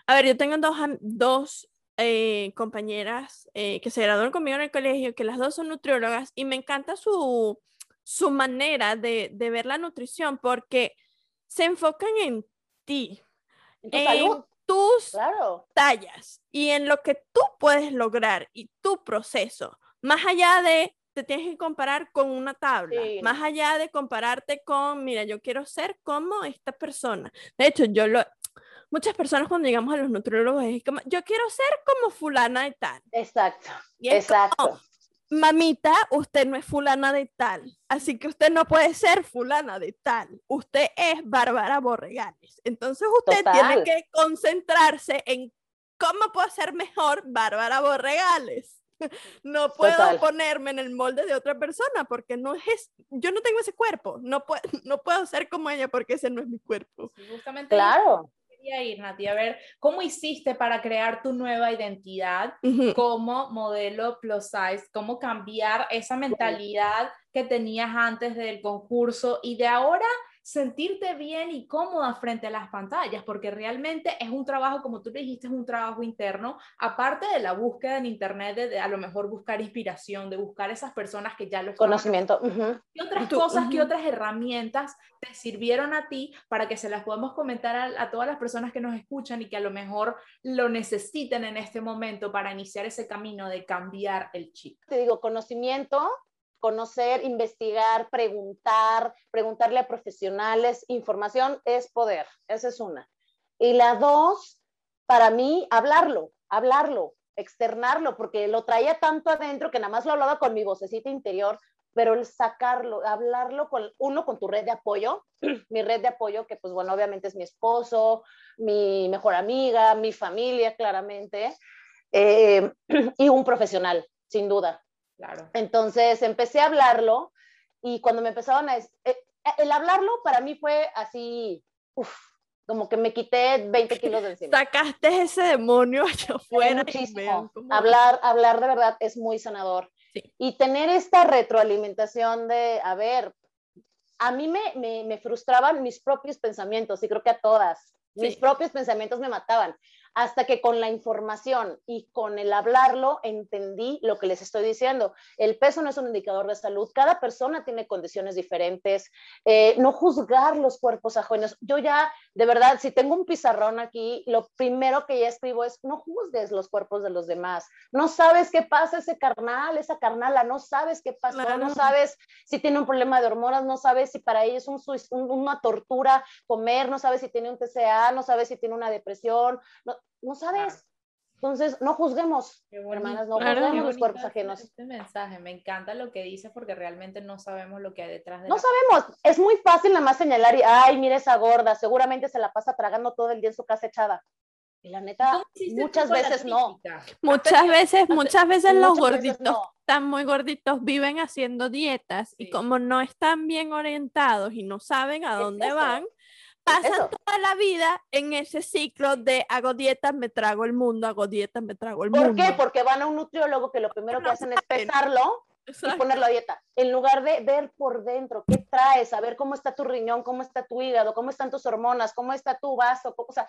a ver, yo tengo dos, dos eh, compañeras eh, que se graduaron conmigo en el colegio, que las dos son nutriólogas, y me encanta su, su manera de, de ver la nutrición, porque se enfocan en ti, en, tus tallas y en lo que tú puedes lograr y tu proceso, más allá de te tienes que comparar con una tabla, más allá de compararte con, mira, yo quiero ser como esta persona. De hecho, yo lo, muchas personas cuando llegamos a los nutriólogos es como, yo quiero ser como fulana de tal. Exacto, exacto. Mamita, usted no es fulana de tal, así que usted no puede ser fulana de tal. Usted es Bárbara Borregales. Entonces usted tiene que concentrarse en cómo puedo ser mejor Bárbara Borregales. no puedo ponerme en el molde de otra persona porque no es, yo no tengo ese cuerpo, no, puedo, no puedo ser como ella porque ese no es mi cuerpo. justamente claro. Quería ir, Nati, a ver, ¿cómo hiciste para crear tu nueva identidad como modelo plus size? ¿Cómo cambiar esa mentalidad que tenías antes del concurso y de ahora sentirte bien y cómoda frente a las pantallas, porque realmente es un trabajo, como tú dijiste, es un trabajo interno, aparte de la búsqueda en Internet, de, a lo mejor buscar inspiración, de buscar esas personas que ya lo Conocimiento. ¿Qué otras cosas, qué otras herramientas te sirvieron a ti para que se las podamos comentar a, a todas las personas que nos escuchan y que a lo mejor lo necesiten en este momento para iniciar ese camino de cambiar el chip? Te digo, conocimiento, conocer, investigar, preguntar, preguntarle a profesionales. Información es poder, esa es una. Y la dos, para mí, hablarlo, hablarlo, externarlo, porque lo traía tanto adentro que nada más lo hablaba con mi vocecita interior, pero el sacarlo, hablarlo con uno, con tu red de apoyo, mi red de apoyo, que pues bueno, obviamente es mi esposo, mi mejor amiga, mi familia, claramente, eh, y un profesional, sin duda. Claro. Entonces empecé a hablarlo y cuando me empezaban a... Eh, el hablarlo para mí fue así, uf, como que me quité 20 kilos de encima. Sacaste ese demonio allá afuera. Muchísimo. Hablar, hablar de verdad es muy sanador. Y tener esta retroalimentación de, a ver, a mí me, me, me, frustraban mis propios pensamientos y creo que a todas. Mis propios pensamientos me mataban hasta que con la información y con el hablarlo entendí lo que les estoy diciendo. El peso no es un indicador de salud, cada persona tiene condiciones diferentes, eh, no juzgar los cuerpos ajenos. Yo ya, de verdad, si tengo un pizarrón aquí, lo primero que ya escribo es, no juzgues los cuerpos de los demás, no sabes qué pasa ese carnal, esa carnala, no sabes qué pasó, no sabes si tiene un problema de hormonas, no sabes si para ella es un, una tortura comer, no sabes si tiene un TCA, no sabes si tiene una depresión, no, no sabes. Entonces, no juzguemos, hermanas, no juzguemos los cuerpos ajenos. Este mensaje, me encanta lo que dice porque realmente no sabemos lo que hay detrás de No sabemos, es muy fácil nada más señalar y, ay, mira esa gorda, seguramente se la pasa tragando todo el día en su casa echada. Y la neta, muchas veces no. Muchas veces, muchas veces los gorditos están muy gorditos, viven haciendo dietas y como no están bien orientados y no saben a dónde van, pasan toda la vida en ese ciclo de hago dieta, me trago el mundo, hago dieta, me trago el mundo. ¿Por qué? Porque van a un nutriólogo que lo primero que hacen es pesarlo y ponerlo a dieta. En lugar de ver por dentro qué traes, saber cómo está tu riñón, cómo está tu hígado, cómo están tus hormonas, cómo está tu vaso, o sea,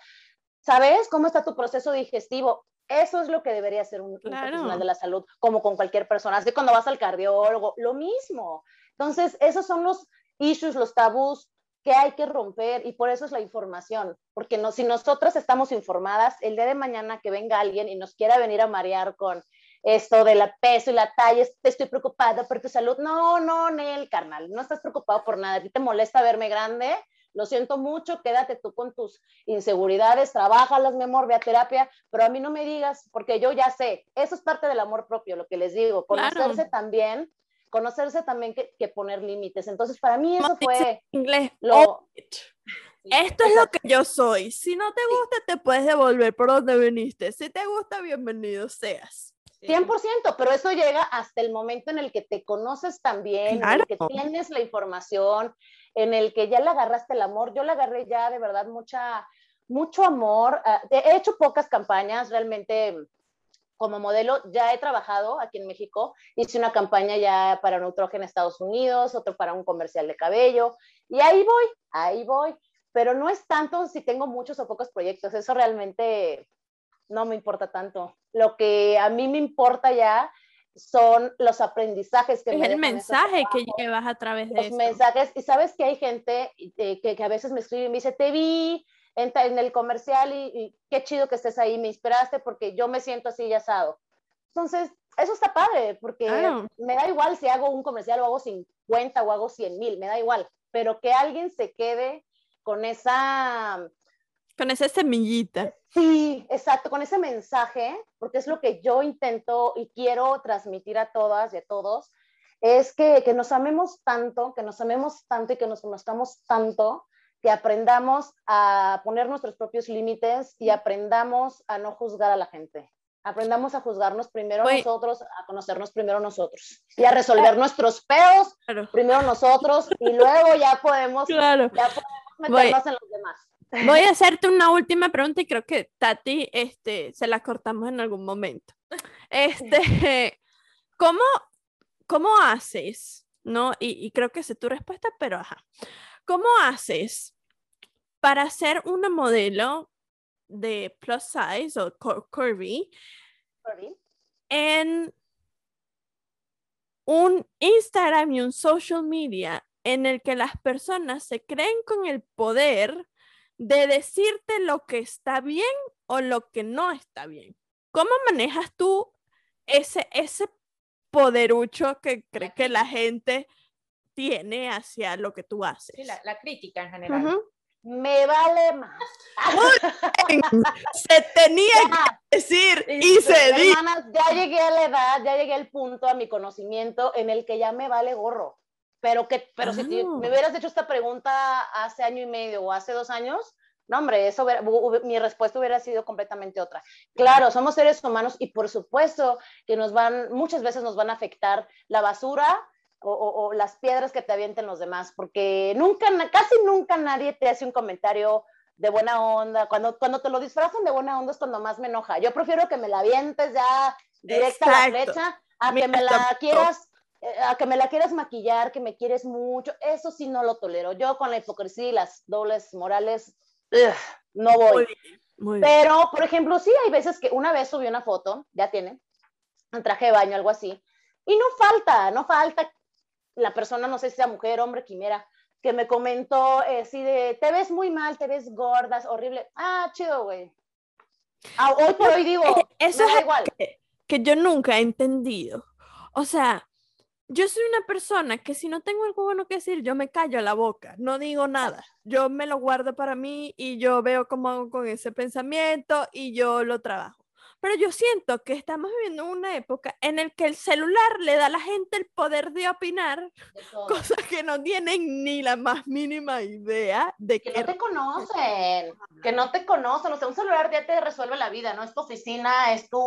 ¿sabes cómo está tu proceso digestivo? Eso es lo que debería ser un, profesional de la salud, como con cualquier persona. Así cuando vas al cardiólogo, lo mismo. Entonces, esos son los issues, los tabús ¿Qué hay que romper? Y por eso es la información, porque no, si nosotras estamos informadas, el día de mañana que venga alguien y nos quiera venir a marear con esto de la peso y la talla, te estoy preocupada por tu salud. No, no, Nel, carnal, no estás preocupado por nada. A ti te molesta verme grande, lo siento mucho, quédate tú con tus inseguridades, trabajalas, mi amor, ve a terapia, pero a mí no me digas, porque yo ya sé, eso es parte del amor propio, lo que les digo, conocerse también conocerse también que, que poner límites. Entonces, para mí eso fue inglés. Lo... Esto es lo que yo soy. Si no te gusta, te puedes devolver por donde viniste. Si te gusta, bienvenido seas. 100%, pero eso llega hasta el momento en el que te conoces también, en el que tienes la información, en el que ya le agarraste el amor. Yo le agarré ya de verdad mucha, mucho amor. Ah, he hecho pocas campañas, realmente como modelo ya he trabajado aquí en México, hice una campaña ya para Neutrogen en Estados Unidos, otro para un comercial de cabello, y ahí voy, ahí voy, pero no es tanto si tengo muchos o pocos proyectos, eso realmente no me importa tanto. Lo que a mí me importa ya son los aprendizajes que es el mensaje que llevas a través de los mensajes y sabes que hay gente eh, que, que, a veces me escribe y me dice te vi en, el comercial y, qué chido que estés ahí, me inspiraste porque yo me siento así ya asado. Entonces, eso está padre, porque me da igual si hago un comercial o hago 50 o hago 100 mil, me da igual, pero que alguien se quede con esa... Con esa semillita. Sí, exacto, con ese mensaje, porque es lo que yo intento y quiero transmitir a todas y a todos, es que, que nos amemos tanto, que nos amemos tanto y que nos conozcamos tanto, que aprendamos a poner nuestros propios límites y aprendamos a no juzgar a la gente. Aprendamos a juzgarnos primero nosotros, a conocernos primero nosotros y a resolver nuestros peos primero nosotros y luego ya podemos, claro. ya podemos meternos en los demás. Voy a hacerte una última pregunta y creo que Tati este, se la cortamos en algún momento. Este, ¿cómo, cómo haces? ¿No? Y, y creo que sé tu respuesta, pero ajá. ¿Cómo haces para ser una modelo de plus size o curvy, en un Instagram y un social media en el que las personas se creen con el poder de decirte lo que está bien o lo que no está bien. ¿Cómo manejas tú ese, ese poderucho que cree que la gente tiene hacia lo que tú haces? Sí, la, crítica en general me vale más. se tenía que decir y se dijo. Ya llegué a la edad, ya llegué al punto, a mi conocimiento, en el que ya me vale gorro. Pero, que, pero si me ah. hubieras hecho esta pregunta hace año y medio o hace dos años, no, hombre, eso mi respuesta hubiera sido completamente otra. Claro, somos seres humanos y por supuesto que nos van, muchas veces nos van a afectar la basura, o, las piedras que te avienten los demás, porque nunca, casi nunca nadie te hace un comentario de buena onda. Cuando, cuando te lo disfrazan de buena onda es cuando más me enoja. Yo prefiero que me la avientes ya directa a la flecha, a que me la quieras eh, a que me la quieras maquillar, que me quieres mucho, eso sí no lo tolero. Yo con la hipocresía y las dobles morales, no voy. Pero, por ejemplo, sí hay veces que una vez subí una foto, ya tiene, un traje de baño, algo así, y no falta, no falta la persona, no sé si sea mujer, hombre, quimera, que me comentó eh, así de, te ves muy mal, te ves gordas, horrible. Ah, chido, güey. Ah, hoy por hoy digo, eh, eso es igual. Que, que yo nunca he entendido. O sea, yo soy una persona que si no tengo algo bueno que decir, yo me callo la boca, no digo nada. Yo me lo guardo para mí y yo veo cómo hago con ese pensamiento y yo lo trabajo. Pero yo siento que estamos viviendo una época en el que el celular le da a la gente el poder de opinar cosas que no tienen ni la más mínima idea de que... Que no te conocen, que no te conocen. O sea, un celular ya te resuelve la vida, ¿no? Es tu oficina, es tu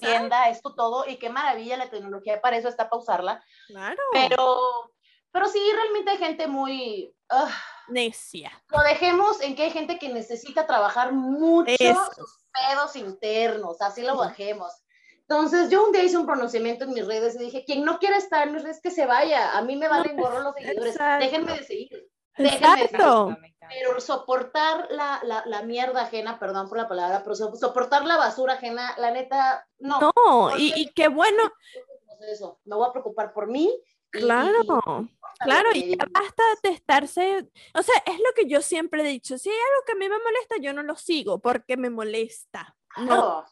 tienda, es tu todo. Y qué maravilla la tecnología para eso está para usarla. Claro. Pero, pero sí, realmente hay gente muy... Necia. Lo dejemos en que hay gente que necesita trabajar mucho pedos internos, así lo bajemos. Entonces, yo un día hice un pronunciamiento en mis redes y dije, quien no quiera estar en mis redes, que se vaya. A mí me valen gorro los seguidores. Déjenme de seguir. Déjenme de seguir. Pero soportar la, la, la, mierda ajena, perdón por la palabra, pero soportar la basura ajena, la neta, no. No, y, y, qué bueno. Eso, me voy a preocupar por mí. Claro. Claro, y basta de estarse, o sea, es lo que yo siempre he dicho, si hay algo que a mí me molesta, yo no lo sigo porque me molesta. No.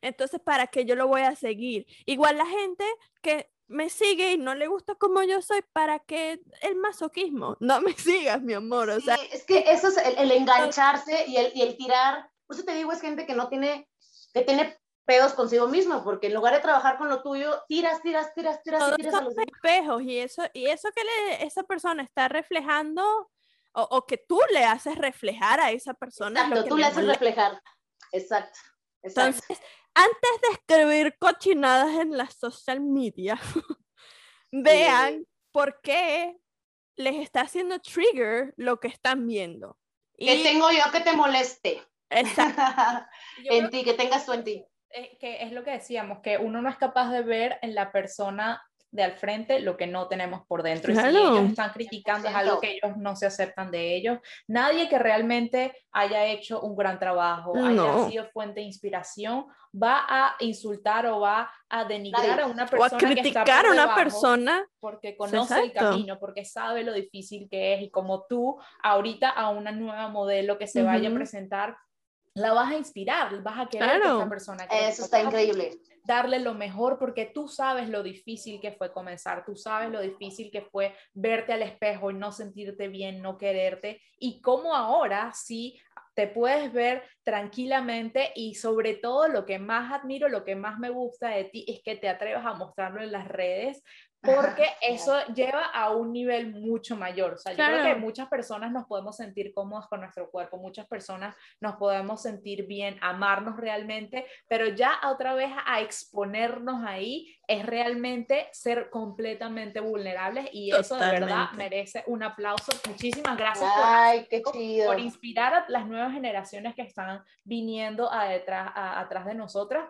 Entonces, ¿para qué yo lo voy a seguir? Igual la gente que me sigue y no le gusta como yo soy, ¿para qué el masoquismo? No me sigas, mi amor. O sea, es que eso es el, engancharse y el, y el, tirar. Por eso te digo, es gente que no tiene, que tiene pedos consigo misma, porque en lugar de trabajar con lo tuyo, tiras, tiras, tiras, tiras, y tiras a los espejos y eso, y eso que le, esa persona está reflejando o, o, que tú le haces reflejar a esa persona. Exacto, tú le haces reflejar. Exacto. Entonces, antes de escribir cochinadas en la social media, vean por qué les está haciendo trigger lo que están viendo. ¿Qué tengo yo que te moleste? Exacto. en ti, que tengas tú en ti. Eh, que es lo que decíamos, que uno no es capaz de ver en la persona de al frente lo que no tenemos por dentro. Y si ellos están criticando es algo que ellos no se aceptan de ellos. Nadie que realmente haya hecho un gran trabajo, haya sido fuente de inspiración, va a insultar o va a denigrar a una persona. O a criticar a una persona. Porque conoce el camino, porque sabe lo difícil que es. Y como tú, ahorita a una nueva modelo que se vaya a presentar, la vas a inspirar, vas a querer que esa persona. Eso está increíble. Darle lo mejor porque tú sabes lo difícil que fue comenzar, tú sabes lo difícil que fue verte al espejo y no sentirte bien, no quererte y cómo ahora sí te puedes ver tranquilamente y sobre todo lo que más admiro, lo que más me gusta de ti es que te atrevas a mostrarlo en las redes porque eso lleva a un nivel mucho mayor. O sea, yo creo que muchas personas nos podemos sentir cómodos con nuestro cuerpo, muchas personas nos podemos sentir bien, amarnos realmente, pero ya otra vez a exponernos ahí es realmente ser completamente vulnerables y eso de verdad merece un aplauso. Muchísimas gracias por, inspirar a las nuevas generaciones que están viniendo a detrás, a, atrás de nosotras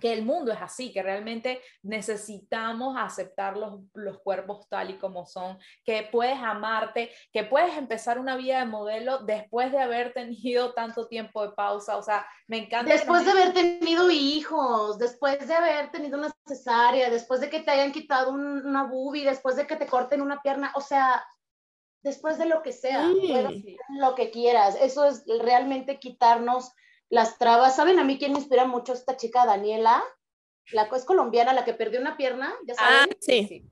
que el mundo es así, que realmente necesitamos aceptar los, los, cuerpos tal y como son, que puedes amarte, que puedes empezar una vida de modelo después de haber tenido tanto tiempo de pausa, o sea, me encanta. Después de haber tenido hijos, después de haber tenido una cesárea, después de que te hayan quitado una boobie, después de que te corten una pierna, o sea, después de lo que sea, lo que quieras, eso es realmente quitarnos las trabas. ¿Saben a mí quién me inspira mucho esta chica Daniela? La es colombiana, la que perdió una pierna, ya ah, saben. Ah, sí.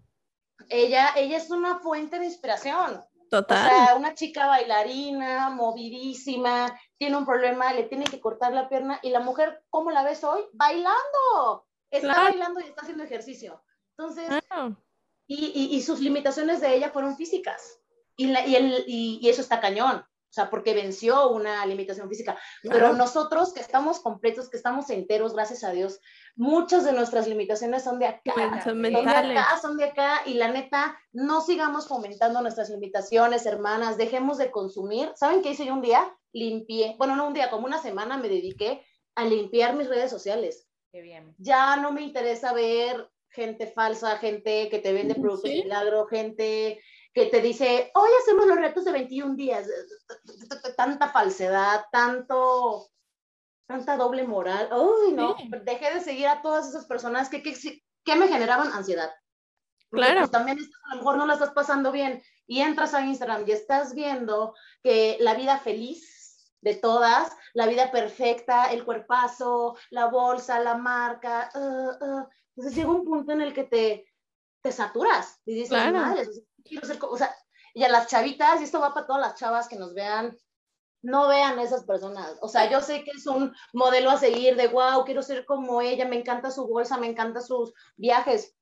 Ella, ella es una fuente de inspiración. Total. O sea, una chica bailarina, movidísima, tiene un problema, le tiene que cortar la pierna y la mujer, ¿cómo la ves hoy? Bailando. Está bailando y está haciendo ejercicio. Entonces, y, y, sus limitaciones de ella fueron físicas. Y, la, y, el, y, eso está cañón sea, porque venció una limitación física. Pero nosotros que estamos completos, que estamos enteros, gracias a Dios, muchas de nuestras limitaciones son de acá. Son, de acá, son de acá. Y la neta, no sigamos fomentando nuestras limitaciones, hermanas. Dejemos de consumir. ¿Saben qué hice yo un día? Limpié, bueno, no un día, como una semana me dediqué a limpiar mis redes sociales. Qué bien. Ya no me interesa ver gente falsa, gente que te vende productos de milagro, gente que te dice, hoy hacemos los retos de 21 días, tanta falsedad, tanto, tanta doble moral, uy, no, dejé de seguir a todas esas personas que, que, me generaban ansiedad. claro. Pues, también a lo mejor no la estás pasando bien y entras a Instagram y estás viendo que la vida feliz de todas, la vida perfecta, el cuerpazo, la bolsa, la marca, uh, uh, entonces llega un punto en el que te, te saturas y dices, madre, quiero ser, o sea, y a las chavitas, y esto va para todas las chavas que nos vean, no vean a esas personas. O sea, yo sé que es un modelo a seguir de, wow, quiero ser como ella, me encanta su bolsa, me encanta sus viajes,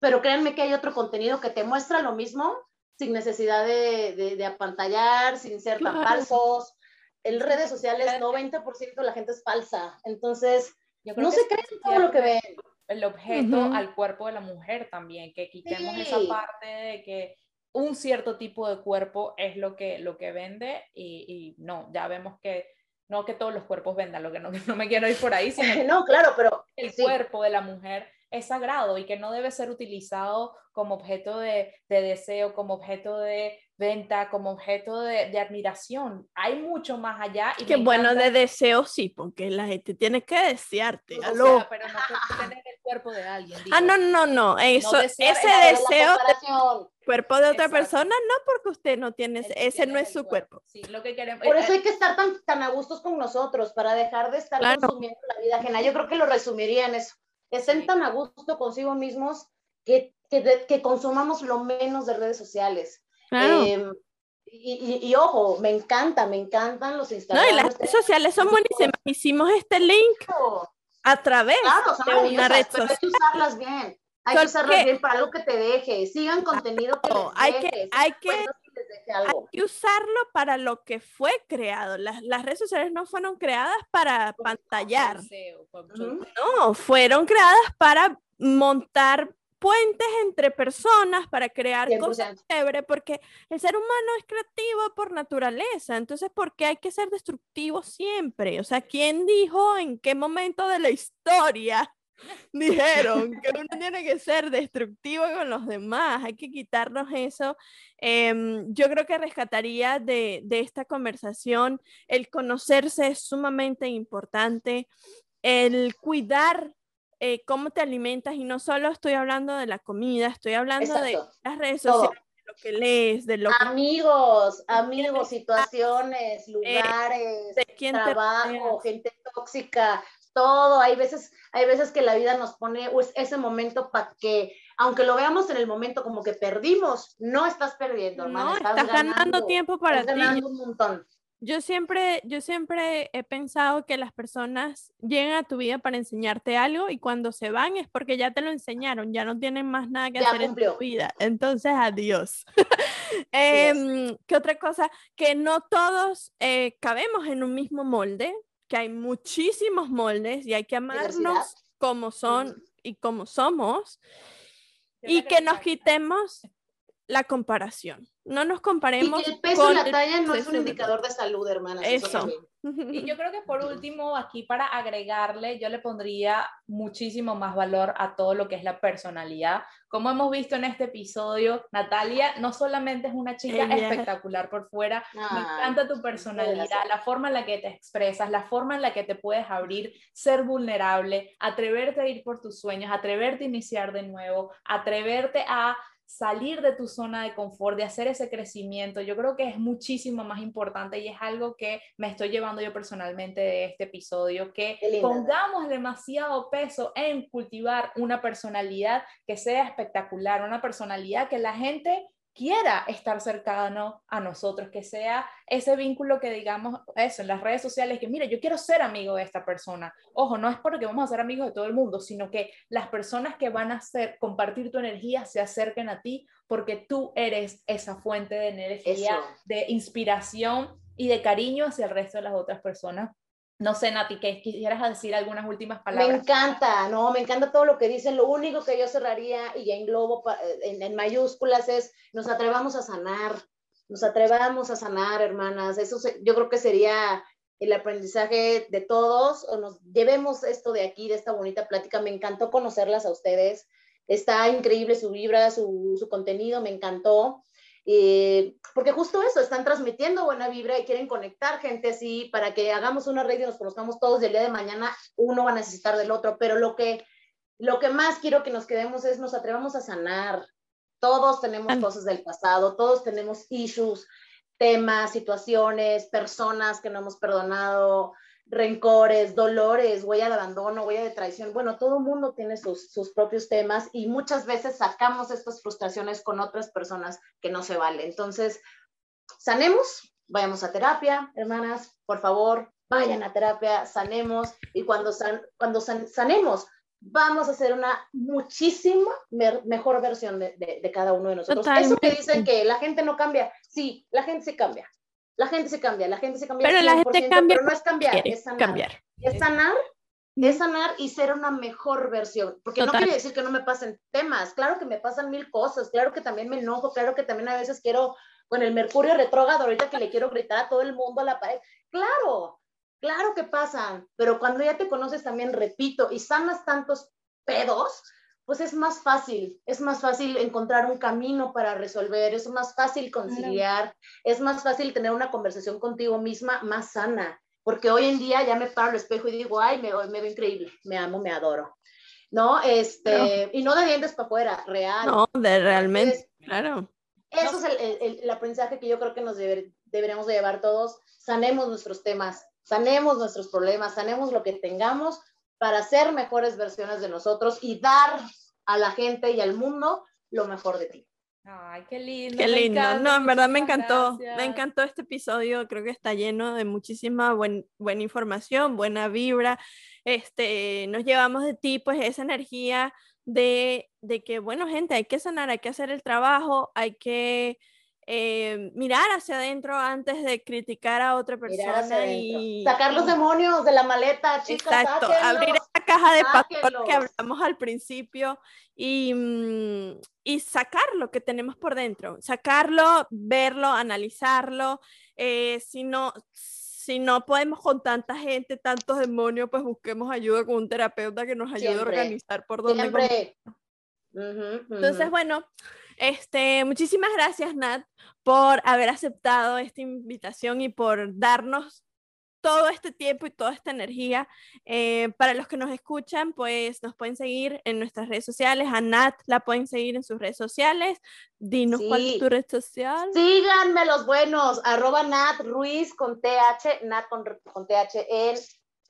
pero créanme que hay otro contenido que te muestra lo mismo sin necesidad de, de, apantallar, sin ser tan falsos. En redes sociales, 90% de la gente es falsa. Entonces, no se creen todo lo que ven. El objeto al cuerpo de la mujer también, que quitemos esa parte de que un cierto tipo de cuerpo es lo que, lo que vende y, no, ya vemos que no que todos los cuerpos vendan, lo que no, no me quiero ir por ahí, sino no, claro, pero el cuerpo de la mujer es sagrado y que no debe ser utilizado como objeto de, de deseo, como objeto de venta, como objeto de, de admiración. Hay mucho más allá. Y que bueno, de deseo sí, porque la gente tiene que desearte. pero no tener el cuerpo de alguien. Ah, no, no, no, eso, ese deseo cuerpo de otra persona, no porque usted no tiene, ese no es su cuerpo. Sí, lo que queremos. Por eso hay que estar tan, tan a gustos con nosotros, para dejar de estar consumiendo la vida ajena. Yo creo que lo resumiría en eso. Estén tan a gusto consigo mismos que, que, que consumamos lo menos de redes sociales. Em, y, y, ojo, me encanta, me encantan los Instagram. No, y las redes sociales son buenísimas. Hicimos este link a través de una red social. Hay que usarlas bien. Hay que usarlas bien para algo que te deje. Sigan contenido que les hay Que, hay, que, hay que usarlo para lo que fue creado. Las, las redes sociales no fueron creadas para pantallar. No, fueron creadas para montar puentes entre personas para crear cosas chéveres, porque el ser humano es creativo por naturaleza, entonces, ¿por qué hay que ser destructivo siempre? O sea, ¿quién dijo en qué momento de la historia dijeron que uno tiene que ser destructivo con los demás? Hay que quitarnos eso. Em, yo creo que rescataría de, de esta conversación el conocerse es sumamente importante, el cuidar eh, cómo te alimentas y no solo estoy hablando de la comida, estoy hablando de las redes sociales, de lo que lees, de lo amigos, amigos, situaciones, eh, lugares, trabajo, gente tóxica, todo. Hay veces, hay veces que la vida nos pone ese momento para que, aunque lo veamos en el momento como que perdimos, no estás perdiendo, No, estás, ganando, tiempo para estás Ganando un montón. Yo siempre, yo siempre he pensado que las personas llegan a tu vida para enseñarte algo y cuando se van es porque ya te lo enseñaron, ya no tienen más nada que hacer en tu vida. Entonces, adiós. eh, ¿Qué otra cosa? Que no todos eh, cabemos en un mismo molde, que hay muchísimos moldes y hay que amarnos como son y como somos y que nos quitemos la comparación. No nos comparemos. Y el peso y la talla no es un indicador de salud, hermana. Eso. Y yo creo que por último, aquí para agregarle, yo le pondría muchísimo más valor a todo lo que es la personalidad. Como hemos visto en este episodio, Natalia no solamente es una chica espectacular por fuera, me encanta tu personalidad, la forma en la que te expresas, la forma en la que te puedes abrir, ser vulnerable, atreverte a ir por tus sueños, atreverte a iniciar de nuevo, atreverte a salir de tu zona de confort, de hacer ese crecimiento, yo creo que es muchísimo más importante y es algo que me estoy llevando yo personalmente de este episodio, que pongamos demasiado peso en cultivar una personalidad que sea espectacular, una personalidad que la gente quiera estar cercano a nosotros, que sea ese vínculo que digamos eso en las redes sociales, que mire, yo quiero ser amigo de esta persona. Ojo, no es porque vamos a ser amigos de todo el mundo, sino que las personas que van a hacer compartir tu energía se acerquen a ti porque tú eres esa fuente de energía, de inspiración y de cariño hacia el resto de las otras personas no sé, Nati, ¿qué quisieras decir algunas últimas palabras? Me encanta, no, me encanta todo lo que dicen. Lo único que yo cerraría y ya englobo en, en mayúsculas es nos atrevamos a sanar, nos atrevamos a sanar, hermanas. Eso yo creo que sería el aprendizaje de todos, o nos llevemos esto de aquí, de esta bonita plática. Me encantó conocerlas a ustedes. Está increíble su vibra, su, su contenido, me encantó. Eh, porque justo eso, están transmitiendo buena vibra y quieren conectar gente así para que hagamos una red y nos conozcamos todos y el día de mañana uno va a necesitar del otro, pero lo que, lo que más quiero que nos quedemos es nos atrevamos a sanar. Todos tenemos cosas del pasado, todos tenemos issues, temas, situaciones, personas que no hemos perdonado, rencores, dolores, huella de abandono, huella de traición. Bueno, todo mundo tiene sus, sus, propios temas y muchas veces sacamos estas frustraciones con otras personas que no se vale. Entonces, sanemos, vayamos a terapia, hermanas, por favor, vayan a terapia, sanemos y cuando, cuando sanemos, vamos a hacer una muchísima mejor versión de, de, cada uno de nosotros. Eso que dicen que la gente no cambia, sí, la gente se cambia. La gente se cambia, la gente se cambia. Pero la gente cambia. Pero no es cambiar, es sanar. Cambiar. Es sanar, es sanar y ser una mejor versión. Porque no quiere decir que no me pasen temas. Claro que me pasan mil cosas. Claro que también me enojo. Claro que también a veces quiero, con el mercurio retrógrado, ahorita que le quiero gritar a todo el mundo a la pared. Claro, claro que pasan. Pero cuando ya te conoces también, repito, y sanas tantos pedos, pues es más fácil, es más fácil encontrar un camino para resolver, es más fácil conciliar, es más fácil tener una conversación contigo misma más sana, porque hoy en día ya me paro al espejo y digo, ay, me, me veo increíble, me amo, me adoro. ¿no? Este, y no de dientes para afuera, real. No, de realmente, claro. Eso es el, el, aprendizaje que yo creo que nos deberíamos de llevar todos. Sanemos nuestros temas, sanemos nuestros problemas, sanemos lo que tengamos para ser mejores versiones de nosotros y dar a la gente y al mundo lo mejor de ti. Ay, qué lindo. Qué lindo. no, en verdad me encantó. Me encantó este episodio. Creo que está lleno de muchísima buena información, buena vibra. Este, nos llevamos de ti, pues, esa energía de, de que, bueno, gente, hay que sanar, hay que hacer el trabajo, hay que eh, mirar hacia adentro antes de criticar a otra persona y sacar los demonios de la maleta, chicas. Exacto, abrir esa caja de Pandora que hablamos al principio y, mm, y, sacar lo que tenemos por dentro, sacarlo, verlo, analizarlo. Eh, si no si no podemos con tanta gente, tantos demonios, pues busquemos ayuda con un terapeuta que nos ayude a organizar por dónde. Entonces, bueno, este, muchísimas gracias, Nat, por haber aceptado esta invitación y por darnos todo este tiempo y toda esta energía. Eh, para los que nos escuchan, pues nos pueden seguir en nuestras redes sociales. A Nat la pueden seguir en sus redes sociales. Dinos cuál es tu red social. Síganme los buenos, arroba Nat Ruiz con TH, Nat con, con TH en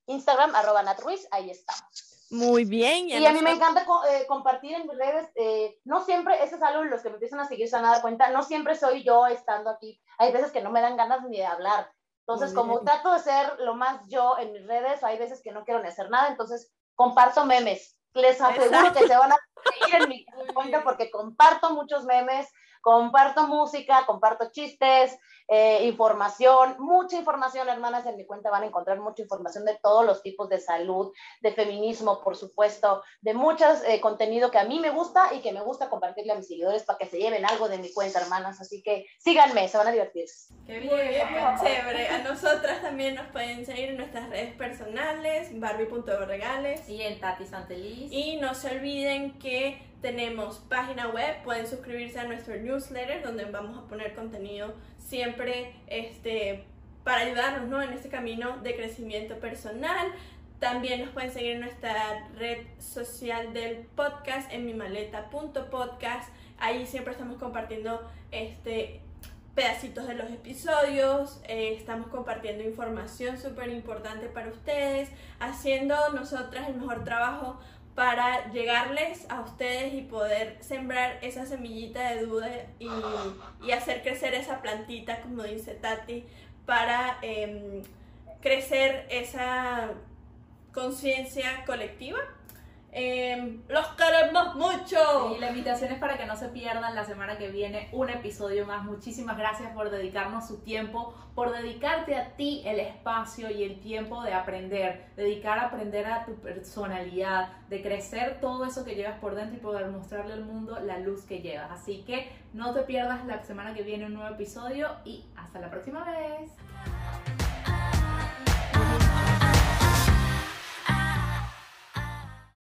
Instagram, arroba Nat Ruiz, ahí estamos. Muy bien. Y a mí me encanta eh, compartir en mis redes. Eh, no siempre, eso es algo en los que me empiezan a seguir se van a dar cuenta, no siempre soy yo estando aquí. Hay veces que no me dan ganas ni de hablar. Entonces, como trato de ser lo más yo en mis redes, hay veces que no quiero ni hacer nada, entonces comparto memes. Les aseguro que se van a seguir en mi cuenta porque comparto muchos memes, comparto música, comparto chistes, eh, información, mucha información, hermanas, en mi cuenta van a encontrar mucha información de todos los tipos de salud, de feminismo, por supuesto, de muchos eh, contenido que a mí me gusta y que me gusta compartirle a mis seguidores para que se lleven algo de mi cuenta, hermanas. Así que síganme, se van a divertir. Qué bien, qué chévere. A nosotras también nos pueden seguir en nuestras redes personales, barbie.regales y en Tati Santeliz. Y no se olviden que tenemos página web, pueden suscribirse a nuestro newsletter donde vamos a poner contenido siempre este, para ayudarnos ¿no? en este camino de crecimiento personal. También nos pueden seguir en nuestra red social del podcast en mi maleta.podcast. Ahí siempre estamos compartiendo este, pedacitos de los episodios, eh, estamos compartiendo información súper importante para ustedes, haciendo nosotras el mejor trabajo para llegarles a ustedes y poder sembrar esa semillita de duda y, hacer crecer esa plantita, como dice Tati, para em, crecer esa conciencia colectiva Em, los queremos mucho. Y la invitación es para que no se pierdan la semana que viene un episodio más. Muchísimas gracias por dedicarnos su tiempo, por dedicarte a ti el espacio y el tiempo de aprender, dedicar a aprender a tu personalidad, de crecer todo eso que llevas por dentro y poder mostrarle al mundo la luz que llevas. Así que no te pierdas la semana que viene un nuevo episodio y hasta la próxima vez.